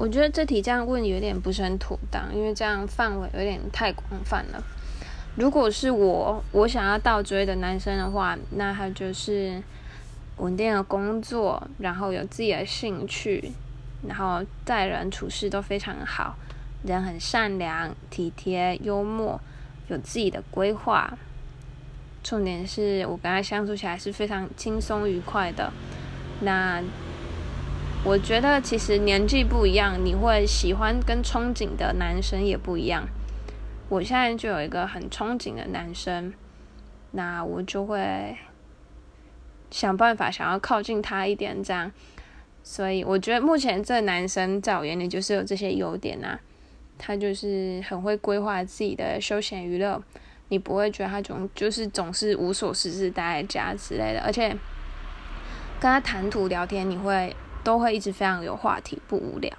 我觉得这题这样问有点不是很妥当，因为这样范围有点太广泛了。如果是我，我想要倒追的男生的话，那他就是稳定的工作，然后有自己的兴趣，然后待人处事都非常好，人很善良、体贴、幽默，有自己的规划。重点是我跟他相处起来是非常轻松愉快的。那我觉得其实年纪不一样，你会喜欢跟憧憬的男生也不一样。我现在就有一个很憧憬的男生，那我就会想办法想要靠近他一点，这样。所以我觉得目前这男生在我眼里就是有这些优点啊，他就是很会规划自己的休闲娱乐，你不会觉得他总就是总是无所事事待在家之类的，而且跟他谈吐聊天，你会都会一直非常有话题，不无聊。